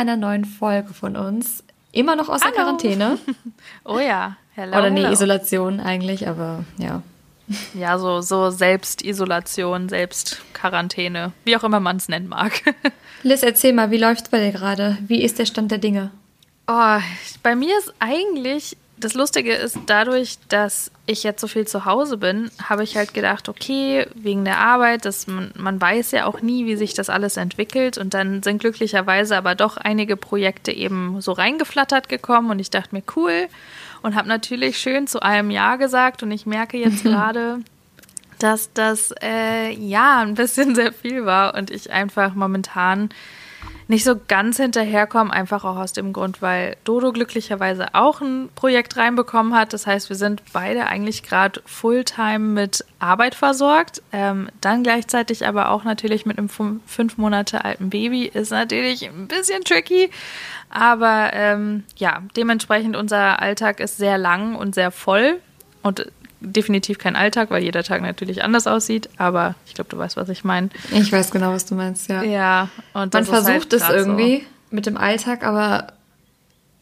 einer neuen Folge von uns. Immer noch aus der Hallo. Quarantäne. Oh ja, hello, Oder nee, hello. Isolation eigentlich, aber ja. Ja, so, so Selbstisolation, Selbstquarantäne, wie auch immer man es nennen mag. Liz, erzähl mal, wie läuft's bei dir gerade? Wie ist der Stand der Dinge? Oh, bei mir ist eigentlich, das Lustige ist, dadurch, dass ich jetzt so viel zu Hause bin, habe ich halt gedacht, okay, wegen der Arbeit, dass man, man weiß ja auch nie, wie sich das alles entwickelt. Und dann sind glücklicherweise aber doch einige Projekte eben so reingeflattert gekommen und ich dachte mir, cool. Und habe natürlich schön zu allem Ja gesagt und ich merke jetzt gerade, dass das äh, ja ein bisschen sehr viel war und ich einfach momentan nicht so ganz hinterherkomme, einfach auch aus dem Grund, weil Dodo glücklicherweise auch ein Projekt reinbekommen hat. Das heißt, wir sind beide eigentlich gerade Fulltime mit Arbeit versorgt. Ähm, dann gleichzeitig aber auch natürlich mit einem fün- fünf Monate alten Baby ist natürlich ein bisschen tricky. Aber ähm, ja, dementsprechend unser Alltag ist sehr lang und sehr voll und definitiv kein Alltag, weil jeder Tag natürlich anders aussieht. Aber ich glaube, du weißt, was ich meine. Ich weiß genau, was du meinst, ja. Ja, und Man halt versucht es grad irgendwie mit dem Alltag, aber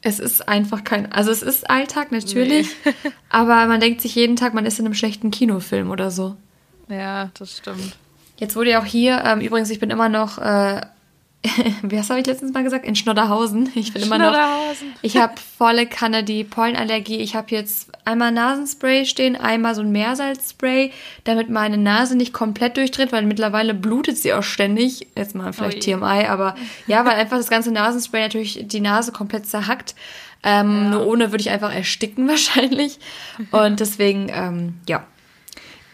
es ist einfach kein. Also, es ist Alltag natürlich, aber man denkt sich jeden Tag, man ist in einem schlechten Kinofilm oder so. So. Ja, das stimmt. Jetzt wurde ja auch hier, ähm, übrigens, ich bin immer noch, äh, hast habe ich letztens mal gesagt? In Schnodderhausen. Ich bin immer noch. Ich habe volle Kanne die Pollenallergie. Ich habe jetzt einmal Nasenspray stehen, einmal so ein Meersalzspray, damit meine Nase nicht komplett durchdreht, weil mittlerweile blutet sie auch ständig. Jetzt mal vielleicht Ui. TMI, aber ja, weil einfach das ganze Nasenspray natürlich die Nase komplett zerhackt. Ähm, Nur ohne würde ich einfach ersticken wahrscheinlich. Und deswegen, ähm, ja,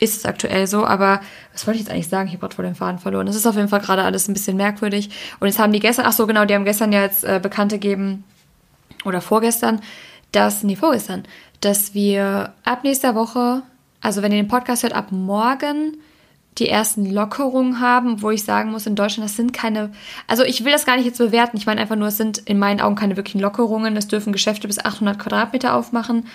ist es aktuell so, aber was wollte ich jetzt eigentlich sagen? Ich habe gerade vor den Faden verloren. Es ist auf jeden Fall gerade alles ein bisschen merkwürdig. Und jetzt haben die gestern, ach so genau, die haben gestern ja jetzt äh, bekannt gegeben, oder vorgestern, dass, nee, vorgestern, dass wir ab nächster Woche, also wenn ihr den Podcast hört, ab morgen die ersten Lockerungen haben, wo ich sagen muss, in Deutschland, das sind keine, also ich will das gar nicht jetzt bewerten, ich meine einfach nur, es sind in meinen Augen keine wirklichen Lockerungen, es dürfen Geschäfte bis 800 Quadratmeter aufmachen,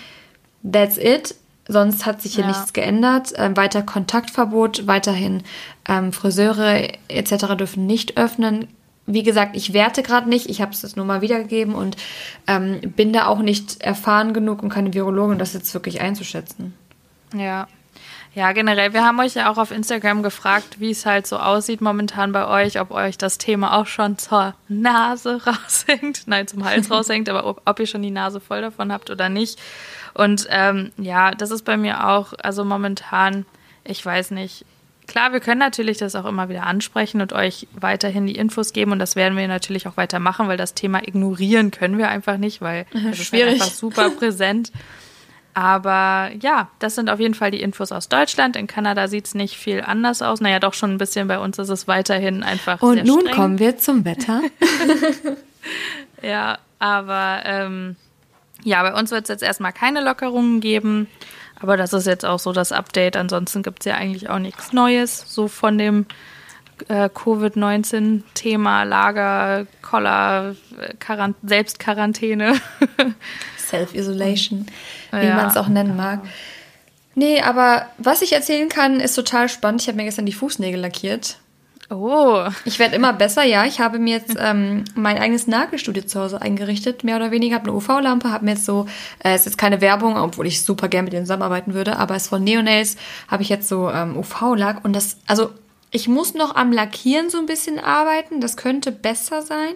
that's it, sonst hat sich hier Ja. nichts geändert, ähm, weiter Kontaktverbot, weiterhin ähm, Friseure etc. dürfen nicht öffnen, wie gesagt, ich werte gerade nicht, ich habe es jetzt nur mal wiedergegeben und ähm, bin da auch nicht erfahren genug und keine Virologin, das jetzt wirklich einzuschätzen. Ja. Ja, generell, wir haben euch ja auch auf Instagram gefragt, wie es halt so aussieht momentan bei euch, ob euch das Thema auch schon zur Nase raushängt, nein, zum Hals raushängt, aber ob, ob ihr schon die Nase voll davon habt oder nicht. Und ähm, ja, das ist bei mir auch, also momentan, ich weiß nicht. Klar, wir können natürlich das auch immer wieder ansprechen und euch weiterhin die Infos geben und das werden wir natürlich auch weitermachen, weil das Thema ignorieren können wir einfach nicht, weil es ist halt einfach super präsent. Aber ja, das sind auf jeden Fall die Infos aus Deutschland. In Kanada sieht es nicht viel anders aus. Naja, doch schon ein bisschen. Bei uns ist es weiterhin einfach Und sehr nun streng. kommen wir zum Wetter. Ja, aber ähm, ja, bei uns wird es jetzt erstmal keine Lockerungen geben. Aber das ist jetzt auch so das Update. Ansonsten gibt es ja eigentlich auch nichts Neues. So von dem äh, Covid-19-Thema, Lager, Koller, äh, Quarant Selbstquarantäne. Self-Isolation, wie Ja. man es auch nennen mag. Nee, aber was ich erzählen kann, ist total spannend. Ich habe mir gestern die Fußnägel lackiert. oh, Ich werde immer besser, ja. Ich habe mir jetzt ähm, mein eigenes Nagelstudio zu Hause eingerichtet, mehr oder weniger. Habe eine UV-Lampe, habe mir jetzt so, äh, es ist jetzt keine Werbung, obwohl ich super gerne mit denen zusammenarbeiten würde, aber es von Neonails habe ich jetzt so ähm, UV-Lack und das, also ich muss noch am Lackieren so ein bisschen arbeiten. Das könnte besser sein,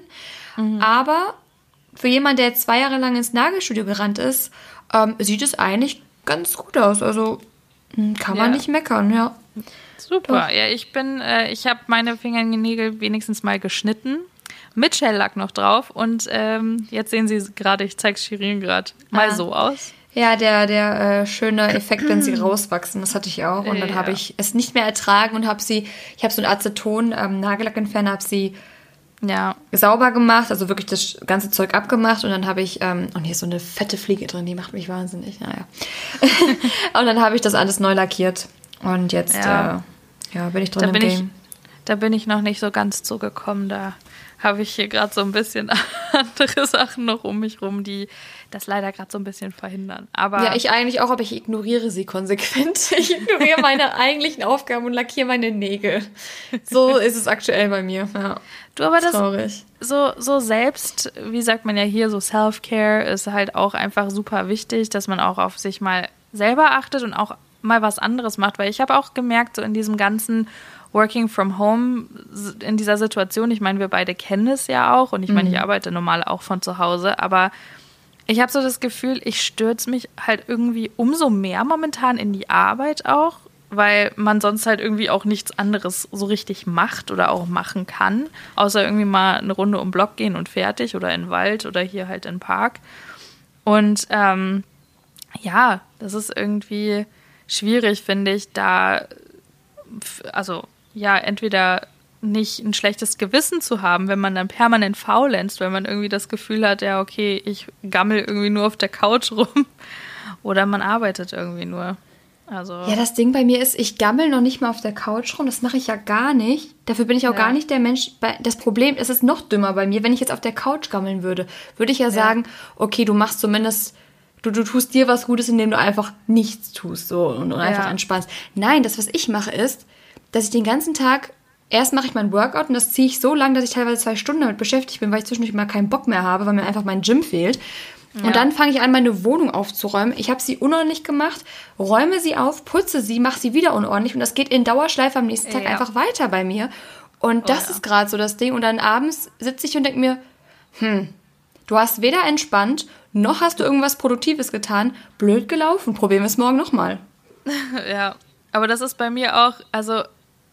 aber für jemanden, der jetzt zwei Jahre lang ins Nagelstudio gerannt ist, ähm, sieht es eigentlich ganz gut aus. Also hm, kann man Ja. nicht meckern, ja. Super. Ja, ich bin, äh, ich habe meine Fingernägel wenigstens mal geschnitten. Mit Shellack noch drauf. Und ähm, jetzt sehen Sie gerade, ich zeige Shirin gerade mal Ah. so aus. Ja, der, der äh, schöne Effekt, wenn sie rauswachsen, das hatte ich auch. Und dann Ja. habe ich es nicht mehr ertragen und habe sie, ich habe so einen Aceton ähm, habe sie Ja, sauber gemacht, also wirklich das ganze Zeug abgemacht und dann habe ich, ähm, und hier ist so eine fette Fliege drin, die macht mich wahnsinnig, naja. und dann habe ich das alles neu lackiert und jetzt, Ja. äh, ja, bin ich drin da im bin, ich, Game. da bin ich noch nicht so ganz zugekommen. Da habe ich hier gerade so ein bisschen andere Sachen noch um mich rum, die das leider gerade so ein bisschen verhindern. Aber ja, ich eigentlich auch, aber ich ignoriere sie konsequent. Ich ignoriere meine eigentlichen Aufgaben und lackiere meine Nägel. So ist es aktuell bei mir. Ja. Du, aber das Traurig. so so selbst, wie sagt man ja hier, so Self-Care ist halt auch einfach super wichtig, dass man auch auf sich mal selber achtet und auch mal was anderes macht, weil ich habe auch gemerkt, so in diesem ganzen Working from Home, in dieser Situation, ich meine, wir beide kennen es ja auch und ich meine, ich mhm. arbeite normal auch von zu Hause, aber ich habe so das Gefühl, ich stürze mich halt irgendwie umso mehr momentan in die Arbeit auch, weil man sonst halt irgendwie auch nichts anderes so richtig macht oder auch machen kann, außer irgendwie mal eine Runde um Block gehen und fertig oder in den Wald oder hier halt in den Park. Und ähm, ja, das ist irgendwie schwierig, finde ich, da, also ja, entweder nicht ein schlechtes Gewissen zu haben, wenn man dann permanent faulenzt, wenn man irgendwie das Gefühl hat, ja, okay, ich gammel irgendwie nur auf der Couch rum oder man arbeitet irgendwie nur. Also ja, das Ding bei mir ist, ich gammel noch nicht mal auf der Couch rum. Das mache ich ja gar nicht. Dafür bin ich auch ja. gar nicht der Mensch. Das Problem ist es noch dümmer bei mir. Wenn ich jetzt auf der Couch gammeln würde, würde ich ja, ja. sagen, okay, du machst zumindest du, du tust dir was Gutes, indem du einfach nichts tust so und, und einfach ja. entspannst. Nein, das, was ich mache, ist, dass ich den ganzen Tag erst mache ich mein Workout und das ziehe ich so lang, dass ich teilweise zwei Stunden damit beschäftigt bin, weil ich zwischendurch mal keinen Bock mehr habe, weil mir einfach mein Gym fehlt. Ja. Und dann fange ich an, meine Wohnung aufzuräumen. Ich habe sie unordentlich gemacht, räume sie auf, putze sie, mache sie wieder unordentlich und das geht in Dauerschleife am nächsten Tag ja. einfach weiter bei mir. Und das oh, ja. ist gerade so das Ding. Und dann abends sitze ich und denke mir, hm, du hast weder entspannt noch hast du irgendwas Produktives getan. Blöd gelaufen. Probieren wir es morgen nochmal. ja, aber das ist bei mir auch, also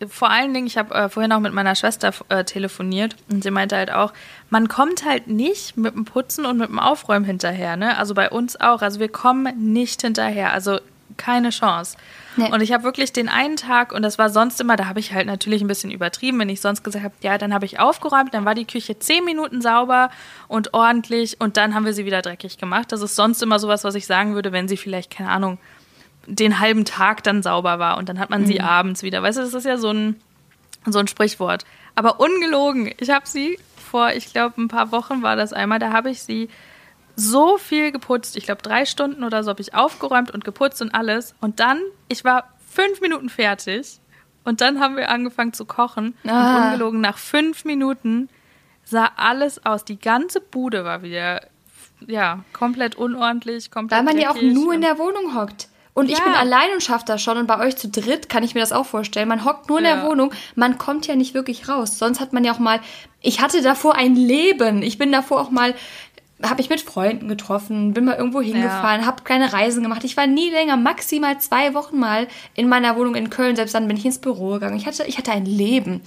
vor allen Dingen, ich habe äh, vorhin auch mit meiner Schwester äh, telefoniert und sie meinte halt auch, man kommt halt nicht mit dem Putzen und mit dem Aufräumen hinterher, ne? Also bei uns auch. Also wir kommen nicht hinterher. Also keine Chance. Nee. Und ich habe wirklich den einen Tag, und das war sonst immer, da habe ich halt natürlich ein bisschen übertrieben, wenn ich sonst gesagt habe, ja, dann habe ich aufgeräumt, dann war die Küche zehn Minuten sauber und ordentlich und dann haben wir sie wieder dreckig gemacht. Das ist sonst immer sowas, was ich sagen würde, wenn sie vielleicht, keine Ahnung, den halben Tag dann sauber war und dann hat man mhm. sie abends wieder. Weißt du, das ist ja so ein, so ein Sprichwort. Aber ungelogen, ich habe sie vor, ich glaube, ein paar Wochen war das einmal, da habe ich sie so viel geputzt. Ich glaube, drei Stunden oder so habe ich aufgeräumt und geputzt und alles. Und dann, ich war fünf Minuten fertig. Und dann haben wir angefangen zu kochen. Ah. Und ungelogen, nach fünf Minuten sah alles aus. Die ganze Bude war wieder, ja, komplett unordentlich, komplett. Weil man ja auch nur in der Wohnung hockt. Und ja. ich bin allein und schaffe das schon. Und bei euch zu dritt kann ich mir das auch vorstellen. Man hockt nur in ja. der Wohnung, man kommt ja nicht wirklich raus. Sonst hat man ja auch mal. Ich hatte davor ein Leben. Ich bin davor auch mal habe ich mit Freunden getroffen, bin mal irgendwo hingefahren, ja. habe kleine Reisen gemacht. Ich war nie länger, maximal zwei Wochen mal in meiner Wohnung in Köln. Selbst dann bin ich ins Büro gegangen. Ich hatte, ich hatte ein Leben.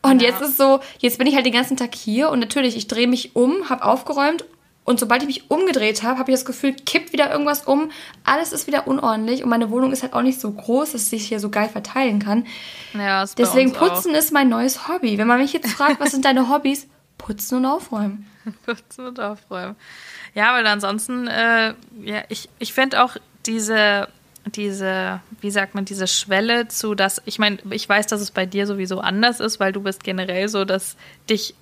Und ja. jetzt ist so, jetzt bin ich halt den ganzen Tag hier und natürlich, ich drehe mich um, habe aufgeräumt und sobald ich mich umgedreht habe, habe ich das Gefühl, kippt wieder irgendwas um, alles ist wieder unordentlich und meine Wohnung ist halt auch nicht so groß, dass es sich hier so geil verteilen kann. Ja, Deswegen putzen auch. ist mein neues Hobby. Wenn man mich jetzt fragt, was sind deine Hobbys? Putzen und aufräumen. Putzen und aufräumen. Ja, weil ansonsten, äh, ja, ich, ich finde auch diese, diese, wie sagt man, diese Schwelle zu, dass, ich meine, ich weiß, dass es bei dir sowieso anders ist, weil du bist generell so, dass dich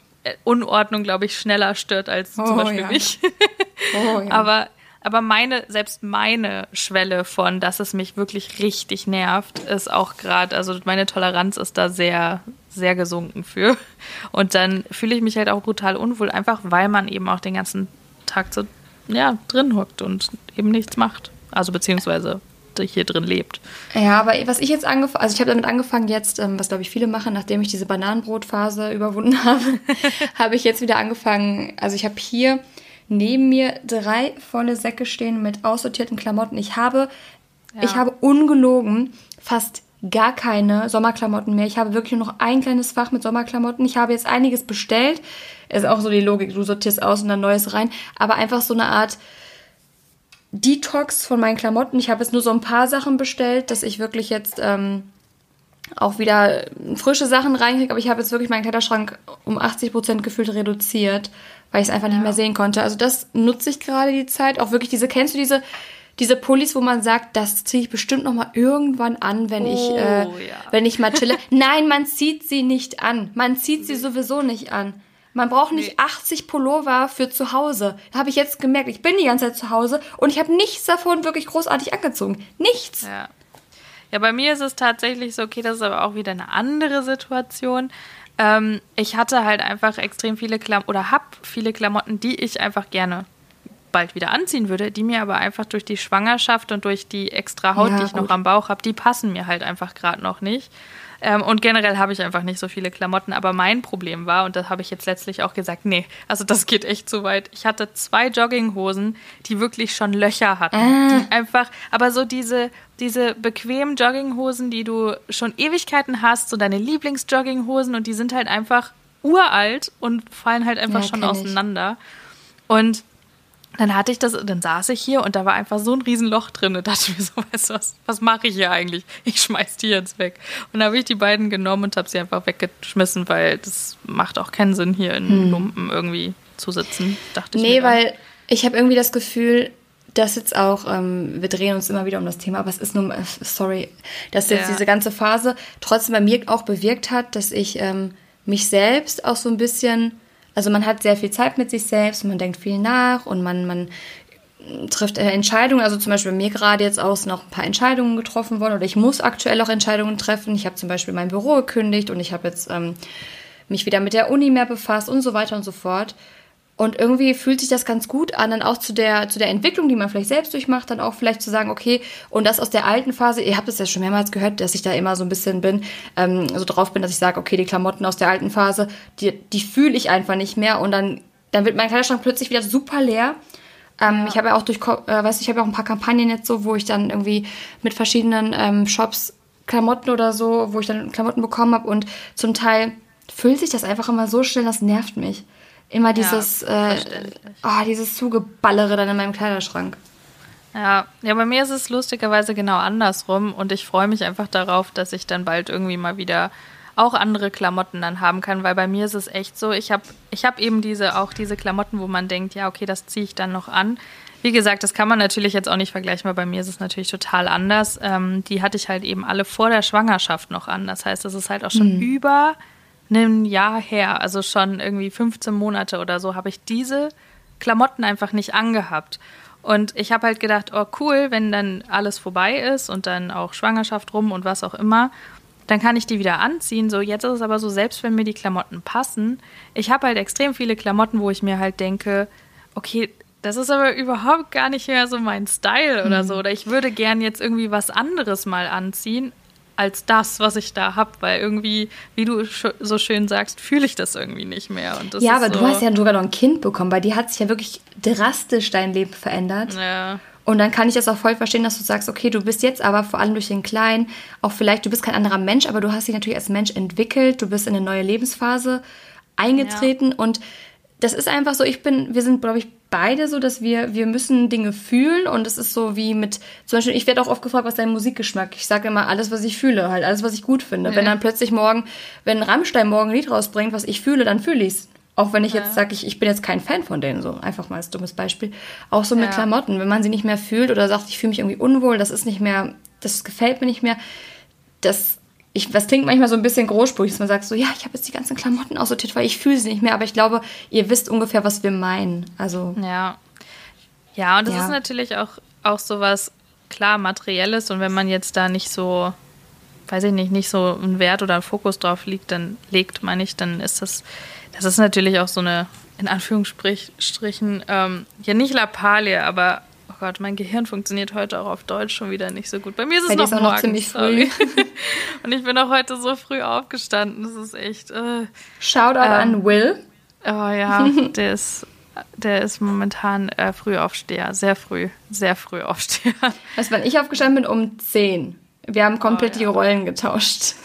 Unordnung, glaube ich, schneller stört als oh, zum Beispiel ja. mich. Oh, ja. Aber aber meine, selbst meine Schwelle von, dass es mich wirklich richtig nervt, ist auch gerade, also meine Toleranz ist da sehr, sehr gesunken für. Und dann fühle ich mich halt auch brutal unwohl, einfach weil man eben auch den ganzen Tag so, ja, drin hockt und eben nichts macht. Also beziehungsweise hier drin lebt. Ja, aber was ich jetzt angefangen, also ich habe damit angefangen jetzt, ähm, was glaube ich viele machen, nachdem ich diese Bananenbrotphase überwunden habe, habe ich jetzt wieder angefangen, also ich habe hier neben mir drei volle Säcke stehen mit aussortierten Klamotten. Ich habe, ja. ich habe ungelogen fast gar keine Sommerklamotten mehr. Ich habe wirklich nur noch ein kleines Fach mit Sommerklamotten. Ich habe jetzt einiges bestellt. Ist auch so die Logik, du sortierst aus und dann Neues rein. Aber einfach so eine Art Detox von meinen Klamotten. Ich habe jetzt nur so ein paar Sachen bestellt, dass ich wirklich jetzt ähm, auch wieder frische Sachen reinkriege. Aber ich habe jetzt wirklich meinen Kleiderschrank um 80 Prozent gefühlt reduziert weil ich es einfach ja. nicht mehr sehen konnte. Also das nutze ich gerade die Zeit. Auch wirklich diese, kennst du diese, diese Pullis, wo man sagt, das ziehe ich bestimmt noch mal irgendwann an, wenn oh, ich, äh, ja. wenn ich mal chille. Nein, man zieht sie nicht an. Man zieht sie sowieso nicht an. Man braucht nicht nee. 80 Pullover für zu Hause. Habe ich jetzt gemerkt. Ich bin die ganze Zeit zu Hause und ich habe nichts davon wirklich großartig angezogen. Nichts. Ja. Ja, bei mir ist es tatsächlich so, okay, das ist aber auch wieder eine andere Situation. Ähm, ich hatte halt einfach extrem viele Klamotten oder habe viele Klamotten, die ich einfach gerne bald wieder anziehen würde, die mir aber einfach durch die Schwangerschaft und durch die extra Haut, ja, die ich gut. noch am Bauch habe, die passen mir halt einfach gerade noch nicht. Ähm, und generell habe ich einfach nicht so viele Klamotten. Aber mein Problem war, und das habe ich jetzt letztlich auch gesagt, nee, also das geht echt zu weit. Ich hatte zwei Jogginghosen, die wirklich schon Löcher hatten. Die einfach, aber so diese, diese bequemen Jogginghosen, die du schon Ewigkeiten hast, so deine Lieblingsjogginghosen und die sind halt einfach uralt und fallen halt einfach ja, schon auseinander. Ich. Und dann hatte ich das, dann saß ich hier und da war einfach so ein Riesenloch drin. Da dachte ich mir so, weißt du was, was mache ich hier eigentlich? Ich schmeiß die jetzt weg. Und da habe ich die beiden genommen und habe sie einfach weggeschmissen, weil das macht auch keinen Sinn, hier in hm. Lumpen irgendwie zu sitzen, dachte ich. Nee, weil ich habe irgendwie das Gefühl, dass jetzt auch, ähm, wir drehen uns immer wieder um das Thema, aber es ist nur, äh, sorry, dass jetzt ja. diese ganze Phase trotzdem bei mir auch bewirkt hat, dass ich ähm, mich selbst auch so ein bisschen also man hat sehr viel Zeit mit sich selbst, man denkt viel nach und man, man trifft Entscheidungen. Also zum Beispiel bei mir gerade jetzt auch noch ein paar Entscheidungen getroffen worden oder ich muss aktuell auch Entscheidungen treffen. Ich habe zum Beispiel mein Büro gekündigt und ich habe jetzt ähm, mich wieder mit der Uni mehr befasst und so weiter und so fort. Und irgendwie fühlt sich das ganz gut an, dann auch zu der, zu der Entwicklung, die man vielleicht selbst durchmacht, dann auch vielleicht zu sagen, okay, und das aus der alten Phase, ihr habt es ja schon mehrmals gehört, dass ich da immer so ein bisschen bin, ähm, so drauf bin, dass ich sage, okay, die Klamotten aus der alten Phase, die, die fühle ich einfach nicht mehr und dann, dann wird mein Kleiderschrank plötzlich wieder super leer. Ähm, ja. Ich habe ja auch durch, äh, weißt du, ich habe ja auch ein paar Kampagnen jetzt so, wo ich dann irgendwie mit verschiedenen ähm, Shops Klamotten oder so, wo ich dann Klamotten bekommen habe und zum Teil füllt sich das einfach immer so schnell, das nervt mich. Immer dieses, ja, äh, oh, dieses Zugeballere dann in meinem Kleiderschrank. Ja, ja, bei mir ist es lustigerweise genau andersrum und ich freue mich einfach darauf, dass ich dann bald irgendwie mal wieder auch andere Klamotten dann haben kann, weil bei mir ist es echt so, ich habe ich hab eben diese auch diese Klamotten, wo man denkt, ja, okay, das ziehe ich dann noch an. Wie gesagt, das kann man natürlich jetzt auch nicht vergleichen, weil bei mir ist es natürlich total anders. Ähm, die hatte ich halt eben alle vor der Schwangerschaft noch an. Das heißt, das ist halt auch schon mhm. über einem Jahr her, also schon irgendwie 15 Monate oder so, habe ich diese Klamotten einfach nicht angehabt. Und ich habe halt gedacht, oh cool, wenn dann alles vorbei ist und dann auch Schwangerschaft rum und was auch immer, dann kann ich die wieder anziehen. So, jetzt ist es aber so, selbst wenn mir die Klamotten passen, ich habe halt extrem viele Klamotten, wo ich mir halt denke, okay, das ist aber überhaupt gar nicht mehr so mein Style oder mhm. so. Oder ich würde gern jetzt irgendwie was anderes mal anziehen als das, was ich da habe, weil irgendwie, wie du so schön sagst, fühle ich das irgendwie nicht mehr. ja, aber so du hast ja sogar noch ein Kind bekommen, bei dir hat sich ja wirklich drastisch dein Leben verändert. Ja. Und dann kann ich das auch voll verstehen, dass du sagst, okay, du bist jetzt aber vor allem durch den Kleinen, auch vielleicht, du bist kein anderer Mensch, aber du hast dich natürlich als Mensch entwickelt, du bist in eine neue Lebensphase eingetreten ja. und das ist einfach so, ich bin, wir sind, glaube ich, beide so, dass wir, wir müssen Dinge fühlen und es ist so wie mit, zum Beispiel, ich werde auch oft gefragt, was dein Musikgeschmack? Ich sage immer alles, was ich fühle, halt alles, was ich gut finde. Ja. Wenn dann plötzlich morgen, wenn Rammstein morgen ein Lied rausbringt, was ich fühle, dann fühle ich's. Auch wenn ich ja. jetzt sage, ich, ich bin jetzt kein Fan von denen, so einfach mal als dummes Beispiel. Auch so mit ja. Klamotten, wenn man sie nicht mehr fühlt oder sagt, ich fühle mich irgendwie unwohl, das ist nicht mehr, das gefällt mir nicht mehr, das ich, das klingt manchmal so ein bisschen großspurig, dass man sagt so, ja, ich habe jetzt die ganzen Klamotten aussortiert, weil ich fühle sie nicht mehr. Aber ich glaube, ihr wisst ungefähr, was wir meinen. Also ja, ja, und das ja. ist natürlich auch auch sowas klar materielles und wenn man jetzt da nicht so, weiß ich nicht, nicht so einen Wert oder einen Fokus drauf liegt, dann legt, meine ich, dann ist das, das ist natürlich auch so eine in Anführungsstrichen ähm, ja nicht Lappalie, aber Gott, mein Gehirn funktioniert heute auch auf Deutsch schon wieder nicht so gut. Bei mir ist es noch, morgens, noch ziemlich früh. und ich bin auch heute so früh aufgestanden. Das ist echt. Äh, Shoutout ähm, an Will. Oh ja, der ist, der ist momentan äh, Frühaufsteher. Sehr früh. Sehr früh Aufsteher. Weißt du, wann ich aufgestanden bin? Um 10. Wir haben komplett oh, ja. die Rollen getauscht.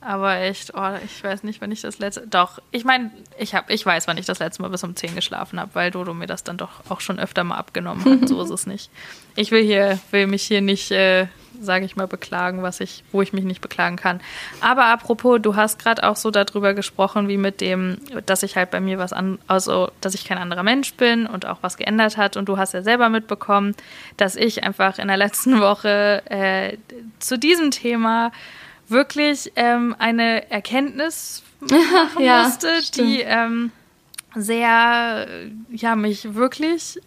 Aber echt, oh, ich weiß nicht, wann ich das letzte. Doch, ich meine, ich, ich weiß, wann ich das letzte Mal bis um 10 geschlafen habe, weil Dodo mir das dann doch auch schon öfter mal abgenommen hat. so ist es nicht. Ich will hier, will mich hier nicht, äh, sage ich mal, beklagen, was ich, wo ich mich nicht beklagen kann. Aber apropos, du hast gerade auch so darüber gesprochen, wie mit dem, dass ich halt bei mir was an, also dass ich kein anderer Mensch bin und auch was geändert hat. Und du hast ja selber mitbekommen, dass ich einfach in der letzten Woche äh, zu diesem Thema wirklich ähm, eine Erkenntnis machen ja, musste, die, ähm, sehr, ja, mich wirklich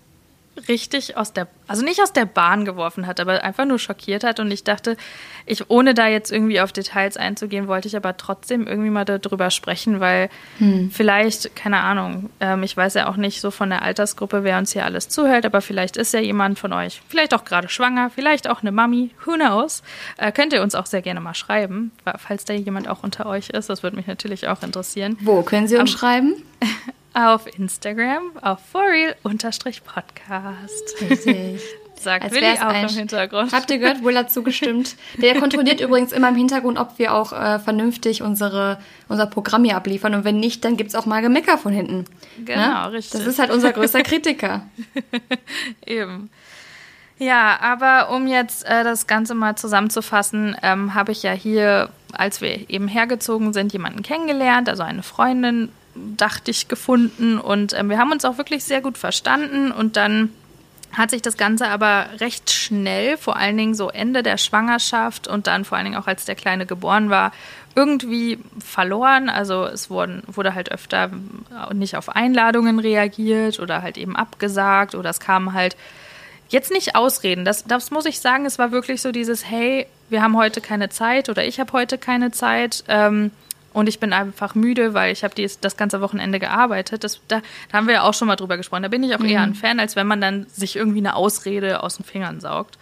richtig aus der, also nicht aus der Bahn geworfen hat, aber einfach nur schockiert hat. Und ich dachte, ich, ohne da jetzt irgendwie auf Details einzugehen, wollte ich aber trotzdem irgendwie mal darüber sprechen, weil hm. vielleicht, keine Ahnung, ähm, ich weiß ja auch nicht so von der Altersgruppe, wer uns hier alles zuhört, aber vielleicht ist ja jemand von euch, vielleicht auch gerade schwanger, vielleicht auch eine Mami, who knows. Äh, könnt ihr uns auch sehr gerne mal schreiben, falls da jemand auch unter euch ist. Das würde mich natürlich auch interessieren. Wo können Sie uns um, schreiben? auf Instagram auf forreal-podcast. Richtig. Sagt Als Willi auch im Hintergrund. Habt ihr gehört, Will hat zugestimmt. Der kontrolliert übrigens immer im Hintergrund, ob wir auch äh, vernünftig unsere, unser Programm hier abliefern. Und wenn nicht, dann gibt es auch mal Gemecker von hinten. Genau, ne? richtig. Das ist halt unser größter Kritiker. Eben. Ja, aber um jetzt äh, das Ganze mal zusammenzufassen, ähm, habe ich ja hier, als wir eben hergezogen sind, jemanden kennengelernt, also eine Freundin, dachte ich, gefunden. Und äh, wir haben uns auch wirklich sehr gut verstanden. Und dann hat sich das Ganze aber recht schnell, vor allen Dingen so Ende der Schwangerschaft und dann vor allen Dingen auch als der Kleine geboren war, irgendwie verloren. Also es wurden, wurde halt öfter nicht auf Einladungen reagiert oder halt eben abgesagt oder es kamen halt jetzt nicht Ausreden. Das, das muss ich sagen, es war wirklich so dieses, hey, wir haben heute keine Zeit oder ich habe heute keine Zeit. Ähm, und ich bin einfach müde, weil ich habe das ganze Wochenende gearbeitet. Das, da, da, haben wir ja auch schon mal drüber gesprochen. Da bin ich auch mhm. eher ein Fan, als wenn man dann sich irgendwie eine Ausrede aus den Fingern saugt.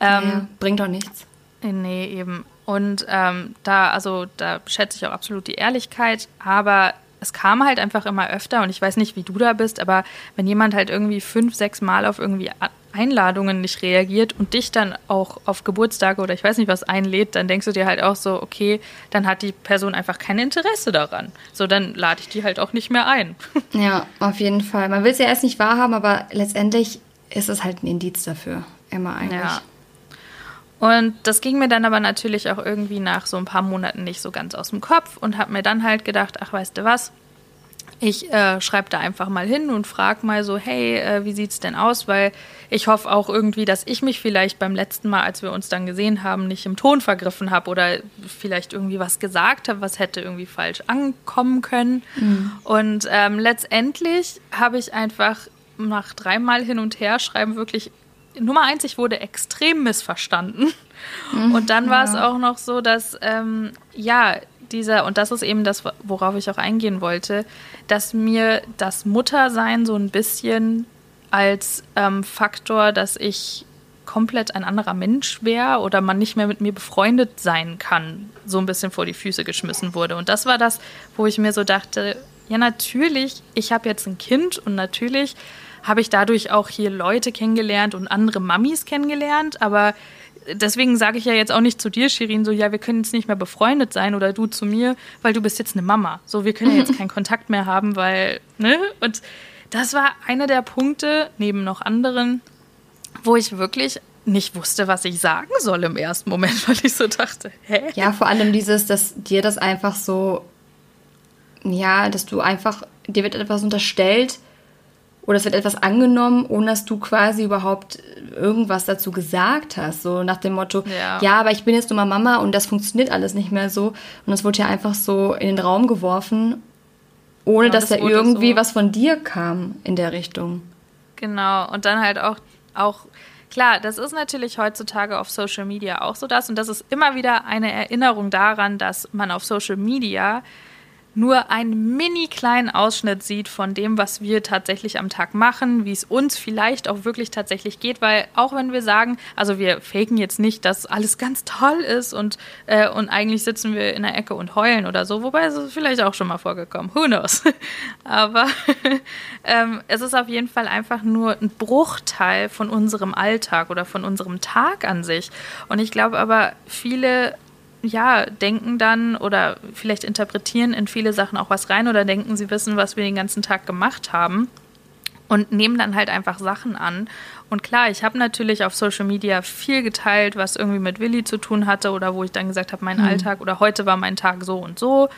Ähm, ja, bringt doch nichts. Nee, eben. Und ähm, da, also da schätze ich auch absolut die Ehrlichkeit, aber es kam halt einfach immer öfter und ich weiß nicht, wie du da bist, aber wenn jemand halt irgendwie fünf, sechs Mal auf irgendwie Einladungen nicht reagiert und dich dann auch auf Geburtstage oder ich weiß nicht was einlädt, dann denkst du dir halt auch so, okay, dann hat die Person einfach kein Interesse daran. So, dann lade ich die halt auch nicht mehr ein. Ja, auf jeden Fall. Man will es ja erst nicht wahrhaben, aber letztendlich ist es halt ein Indiz dafür. Immer eigentlich. Ja. Und das ging mir dann aber natürlich auch irgendwie nach so ein paar Monaten nicht so ganz aus dem Kopf und habe mir dann halt gedacht, ach weißt du was, ich äh, schreibe da einfach mal hin und frage mal so, hey, äh, wie sieht's denn aus? Weil ich hoffe auch irgendwie, dass ich mich vielleicht beim letzten Mal, als wir uns dann gesehen haben, nicht im Ton vergriffen habe oder vielleicht irgendwie was gesagt habe, was hätte irgendwie falsch ankommen können. Mhm. Und ähm, letztendlich habe ich einfach nach dreimal hin und her schreiben wirklich Nummer eins, ich wurde extrem missverstanden. Mhm, und dann war es auch noch so, dass ähm, ja dieser, und das ist eben das, worauf ich auch eingehen wollte, dass mir das Muttersein so ein bisschen als ähm, Faktor, dass ich komplett ein anderer Mensch wäre oder man nicht mehr mit mir befreundet sein kann, so ein bisschen vor die Füße geschmissen wurde. Und das war das, wo ich mir so dachte, ja natürlich, ich habe jetzt ein Kind und natürlich habe ich dadurch auch hier Leute kennengelernt und andere Mamis kennengelernt, aber deswegen sage ich ja jetzt auch nicht zu dir, Shirin, so, ja, wir können jetzt nicht mehr befreundet sein oder du zu mir, weil du bist jetzt eine Mama. So, wir können ja jetzt keinen Kontakt mehr haben, weil, ne? Und das war einer der Punkte, neben noch anderen, wo ich wirklich nicht wusste, was ich sagen soll im ersten Moment, weil ich so dachte, hä? Ja, vor allem dieses, dass dir das einfach so, ja, dass du einfach, dir wird etwas unterstellt, oder es wird etwas angenommen, ohne dass du quasi überhaupt irgendwas dazu gesagt hast. So nach dem Motto, ja, ja aber ich bin jetzt nur mal Mama und das funktioniert alles nicht mehr so. Und das wurde ja einfach so in den Raum geworfen, ohne ja, dass das da irgendwie so. was von dir kam in der Richtung. Genau, und dann halt auch, auch Klar, das ist natürlich heutzutage auf Social Media auch so das und das ist immer wieder eine Erinnerung daran, dass man auf Social Media nur einen mini kleinen Ausschnitt sieht von dem, was wir tatsächlich am Tag machen, wie es uns vielleicht auch wirklich tatsächlich geht, weil auch wenn wir sagen, also wir faken jetzt nicht, dass alles ganz toll ist und, äh, und eigentlich sitzen wir in der Ecke und heulen oder so, wobei es ist vielleicht auch schon mal vorgekommen, who knows. Aber ähm, es ist auf jeden Fall einfach nur ein Bruchteil von unserem Alltag oder von unserem Tag an sich. Und ich glaube aber, viele ja, denken dann oder vielleicht interpretieren in viele Sachen auch was rein oder denken, sie wissen, was wir den ganzen Tag gemacht haben und nehmen dann halt einfach Sachen an. Und klar, ich habe natürlich auf Social Media viel geteilt, was irgendwie mit Willi zu tun hatte oder wo ich dann gesagt habe, mein mhm. Alltag oder heute war mein Tag so und so.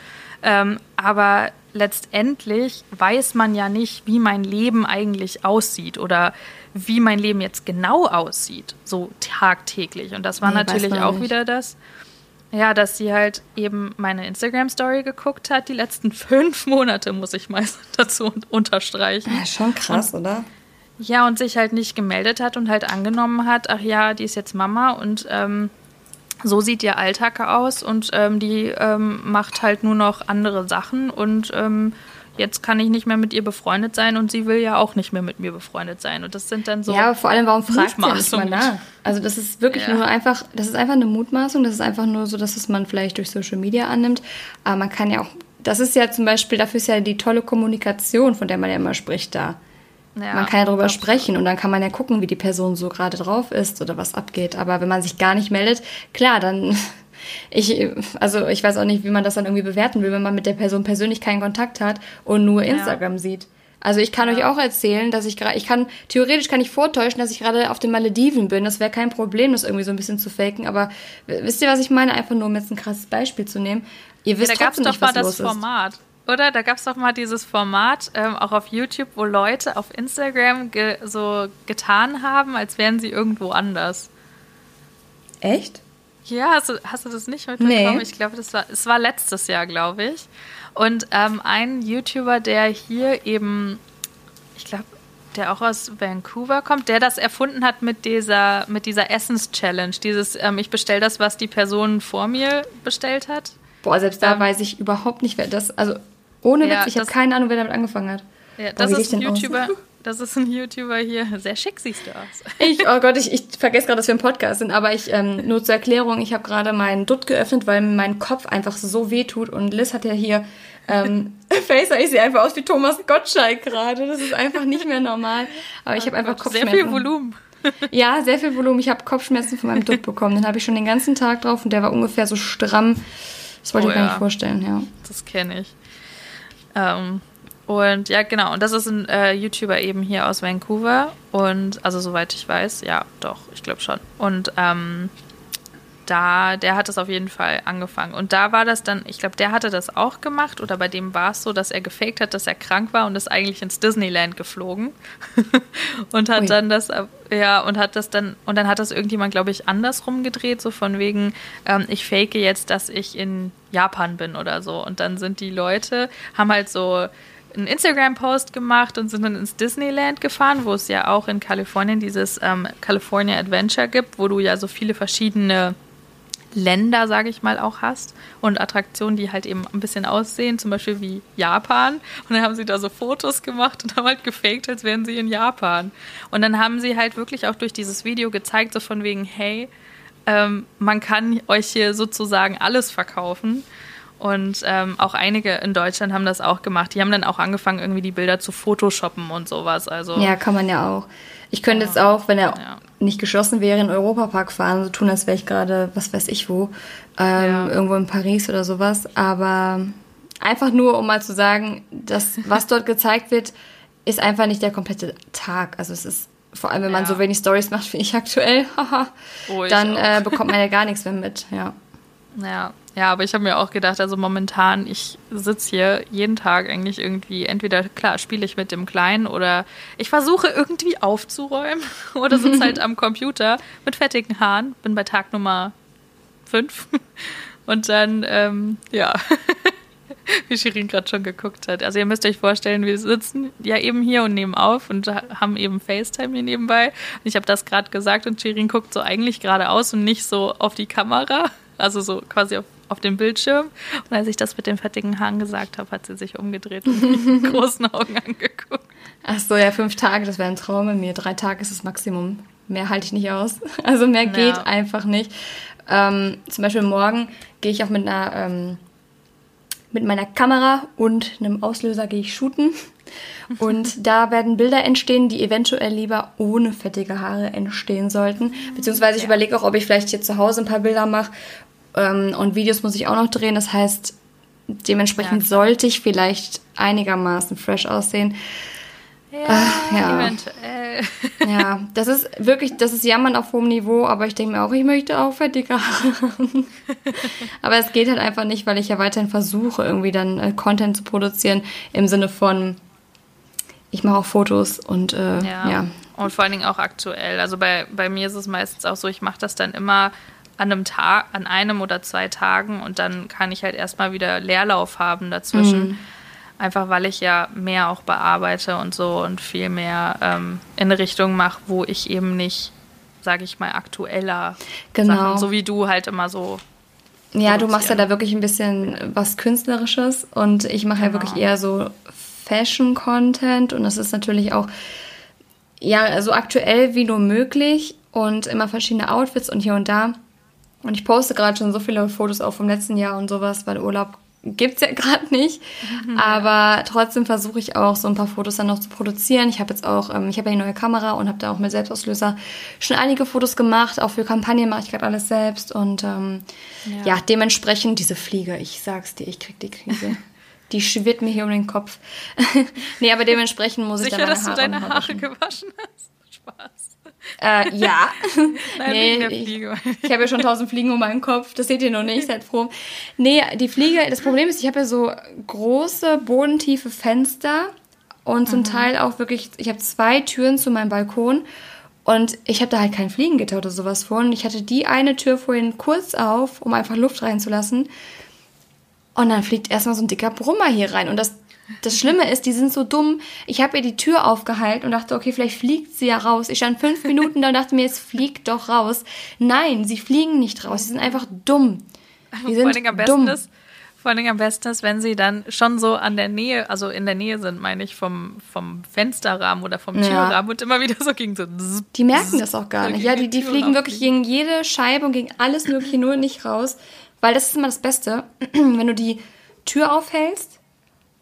Ähm, aber letztendlich weiß man ja nicht, wie mein Leben eigentlich aussieht oder wie mein Leben jetzt genau aussieht, so tagtäglich. Und das war nee, natürlich auch nicht. wieder das ja, dass sie halt eben meine Instagram-Story geguckt hat, die letzten fünf Monate, muss ich meist dazu unterstreichen. Ja, schon krass, und, oder? Ja, und sich halt nicht gemeldet hat und halt angenommen hat, ach ja, die ist jetzt Mama und ähm, so sieht ihr Alltag aus und ähm, die ähm, macht halt nur noch andere Sachen und ähm, jetzt kann ich nicht mehr mit ihr befreundet sein und sie will ja auch nicht mehr mit mir befreundet sein. Und das sind dann so. Ja, aber vor allem, warum fragt sie ja nicht mal nach? Also, das ist wirklich ja. nur einfach, das ist einfach eine Mutmaßung. Das ist einfach nur so, dass es man vielleicht durch Social Media annimmt. Aber man kann ja auch, das ist ja zum Beispiel, dafür ist ja die tolle Kommunikation, von der man ja immer spricht, da. Ja, man kann ja darüber sprechen und dann kann man ja gucken, wie die Person so gerade drauf ist oder was abgeht. Aber wenn man sich gar nicht meldet, klar, dann ich, also ich weiß auch nicht, wie man das dann irgendwie bewerten will, wenn man mit der Person persönlich keinen Kontakt hat und nur Instagram ja. sieht. Also ich kann ja. euch auch erzählen, dass ich gerade, ich kann, theoretisch kann ich vortäuschen, dass ich gerade auf den Malediven bin. Das wäre kein Problem, das irgendwie so ein bisschen zu faken. Aber wisst ihr, was ich meine? Einfach nur, um jetzt ein krasses Beispiel zu nehmen. Ihr wisst ja, da trotzdem doch nicht, was mal das Format. Oder da gab es doch mal dieses Format, ähm, auch auf YouTube, wo Leute auf Instagram ge so getan haben, als wären sie irgendwo anders. Echt? Ja, hast du, hast du das nicht mitbekommen? Nee. Ich glaube, das war, es war letztes Jahr, glaube ich. Und ähm, ein YouTuber, der hier eben, ich glaube, der auch aus Vancouver kommt, der das erfunden hat mit dieser, mit dieser Essens-Challenge. Dieses, ähm, ich bestelle das, was die Person vor mir bestellt hat. Boah, selbst da ähm, weiß ich überhaupt nicht, wer das, also ohne Witz, ja, ich habe keine Ahnung, wer damit angefangen hat. Ja, das Boah, ist ein YouTuber. Aus? Das ist ein YouTuber hier. Sehr schick siehst du aus. Ich, oh Gott, ich, ich vergesse gerade, dass wir im Podcast sind, aber ich, ähm, nur zur Erklärung, ich habe gerade meinen Dutt geöffnet, weil mein Kopf einfach so weh tut und Liz hat ja hier ähm, Facer, ich sehe einfach aus wie Thomas Gottschalk gerade. Das ist einfach nicht mehr normal. Aber ich habe oh einfach Kopfschmerzen. Sehr viel Volumen. Ja, sehr viel Volumen. Ich habe Kopfschmerzen von meinem Dutt bekommen. Den habe ich schon den ganzen Tag drauf und der war ungefähr so stramm. Das wollte oh, ich mir ja. nicht vorstellen, ja. Das kenne ich. Ähm, und ja, genau. Und das ist ein äh, YouTuber eben hier aus Vancouver. Und also soweit ich weiß, ja, doch, ich glaube schon. Und ähm, da, der hat das auf jeden Fall angefangen. Und da war das dann, ich glaube, der hatte das auch gemacht oder bei dem war es so, dass er gefaked hat, dass er krank war und ist eigentlich ins Disneyland geflogen. und hat Ui. dann das, ja, und hat das dann, und dann hat das irgendjemand, glaube ich, andersrum gedreht, so von wegen, ähm, ich fake jetzt, dass ich in Japan bin oder so. Und dann sind die Leute, haben halt so einen Instagram-Post gemacht und sind dann ins Disneyland gefahren, wo es ja auch in Kalifornien dieses ähm, California Adventure gibt, wo du ja so viele verschiedene Länder, sage ich mal, auch hast und Attraktionen, die halt eben ein bisschen aussehen, zum Beispiel wie Japan. Und dann haben sie da so Fotos gemacht und haben halt gefaked, als wären sie in Japan. Und dann haben sie halt wirklich auch durch dieses Video gezeigt, so von wegen, hey, ähm, man kann euch hier sozusagen alles verkaufen. Und ähm, auch einige in Deutschland haben das auch gemacht. Die haben dann auch angefangen, irgendwie die Bilder zu photoshoppen und sowas. Also, ja, kann man ja auch. Ich könnte ja. jetzt auch, wenn er ja. nicht geschlossen wäre, in den Europapark fahren, so tun, als wäre ich gerade, was weiß ich wo, ähm, ja. irgendwo in Paris oder sowas. Aber einfach nur, um mal zu sagen, dass was dort gezeigt wird, ist einfach nicht der komplette Tag. Also es ist vor allem, wenn man so wenig Stories macht wie ich aktuell, oh, dann äh, bekommt man ja gar nichts mehr mit. Ja. Ja, ja, aber ich habe mir auch gedacht, also momentan, ich sitze hier jeden Tag eigentlich irgendwie, entweder, klar, spiele ich mit dem Kleinen oder ich versuche irgendwie aufzuräumen oder sitze halt am Computer mit fettigen Haaren, bin bei Tag Nummer 5 und dann, ähm, ja, wie Shirin gerade schon geguckt hat. Also ihr müsst euch vorstellen, wir sitzen ja eben hier und nehmen auf und haben eben FaceTime hier nebenbei. Und ich habe das gerade gesagt und Shirin guckt so eigentlich geradeaus und nicht so auf die Kamera. Also so quasi auf auf dem Bildschirm. Und als ich das mit den fettigen Haaren gesagt habe, hat sie sich umgedreht und mich mit großen Augen angeguckt. Ach so, ja, fünf Tage, das wäre ein Traum in mir. Drei Tage ist das Maximum. Mehr halte ich nicht aus. Also mehr geht ja. einfach nicht. Ähm, zum Beispiel morgen gehe ich auch mit einer ähm, mit meiner Kamera und einem Auslöser gehe ich shooten. Und da werden Bilder entstehen, die eventuell lieber ohne fettige Haare entstehen sollten. Beziehungsweise ich ja. überlege auch, ob ich vielleicht hier zu Hause ein paar Bilder mache ähm, und Videos muss ich auch noch drehen. Das heißt, dementsprechend ja, sollte ich vielleicht einigermaßen fresh aussehen. Ja, äh, ja, eventuell. Ja, das ist wirklich, das ist Jammern auf hohem Niveau, aber ich denke mir auch, ich möchte auch fettiger haben. aber es geht halt einfach nicht, weil ich ja weiterhin versuche, irgendwie dann äh, Content zu produzieren im Sinne von, ich mache auch Fotos und äh, ja. ja. Und vor allen Dingen auch aktuell. Also bei, bei mir ist es meistens auch so, ich mache das dann immer an einem Tag, an einem oder zwei Tagen und dann kann ich halt erstmal wieder Leerlauf haben dazwischen. Mhm. Einfach weil ich ja mehr auch bearbeite und so und viel mehr ähm, in Richtung mache, wo ich eben nicht, sage ich mal, aktueller genau. Sachen, so wie du halt immer so. Ja, du machst ja da wirklich ein bisschen was Künstlerisches und ich mache genau. ja wirklich eher so Fashion-Content und das ist natürlich auch ja so aktuell wie nur möglich und immer verschiedene Outfits und hier und da. Und ich poste gerade schon so viele Fotos auch vom letzten Jahr und sowas, weil Urlaub gibt es ja gerade nicht. Mhm, Aber trotzdem versuche ich auch so ein paar Fotos dann noch zu produzieren. Ich habe jetzt auch, ähm, ich habe ja die neue Kamera und habe da auch mit Selbstauslöser schon einige Fotos gemacht. Auch für Kampagnen mache ich gerade alles selbst. Und ähm, ja. ja. dementsprechend diese Fliege, ich sag's dir, ich krieg die Krise. die schwirrt mir hier um den Kopf. nee, aber dementsprechend muss Sicher, ich dann meine dass du deine Haare gewaschen hast? Spaß. Äh, ja. Nein, nee, ich, ich habe ja schon tausend Fliegen um meinen Kopf. Das seht ihr noch nicht, seid froh. Nee, die Fliege, das Problem ist, ich habe ja so große, bodentiefe Fenster und zum mhm. Teil auch wirklich, ich habe zwei Türen zu meinem Balkon und ich habe da halt kein Fliegengitter oder sowas vor. Und ich hatte die eine Tür vorhin kurz auf, um einfach Luft reinzulassen. Und dann fliegt erstmal so ein dicker Brummer hier rein. Und das das Schlimme ist, die sind so dumm. Ich habe ihr die Tür aufgehalten und dachte, okay, vielleicht fliegt sie ja raus. Ich stand fünf Minuten da und dachte mir, es fliegt doch raus. Nein, sie fliegen nicht raus. Sie sind einfach dumm. Die sind vor am dumm. Ist, vor allem am besten ist, wenn sie dann schon so an der Nähe, also in der Nähe sind, meine ich, vom, vom Fensterrahmen oder vom Türrahmen ja. und immer wieder so gegen so. Die merken das auch gar nicht. Ja, die, die fliegen wirklich gegen jede Scheibe und gegen alles Mögliche nur nicht raus. Weil das ist immer das Beste, wenn du die Tür aufhältst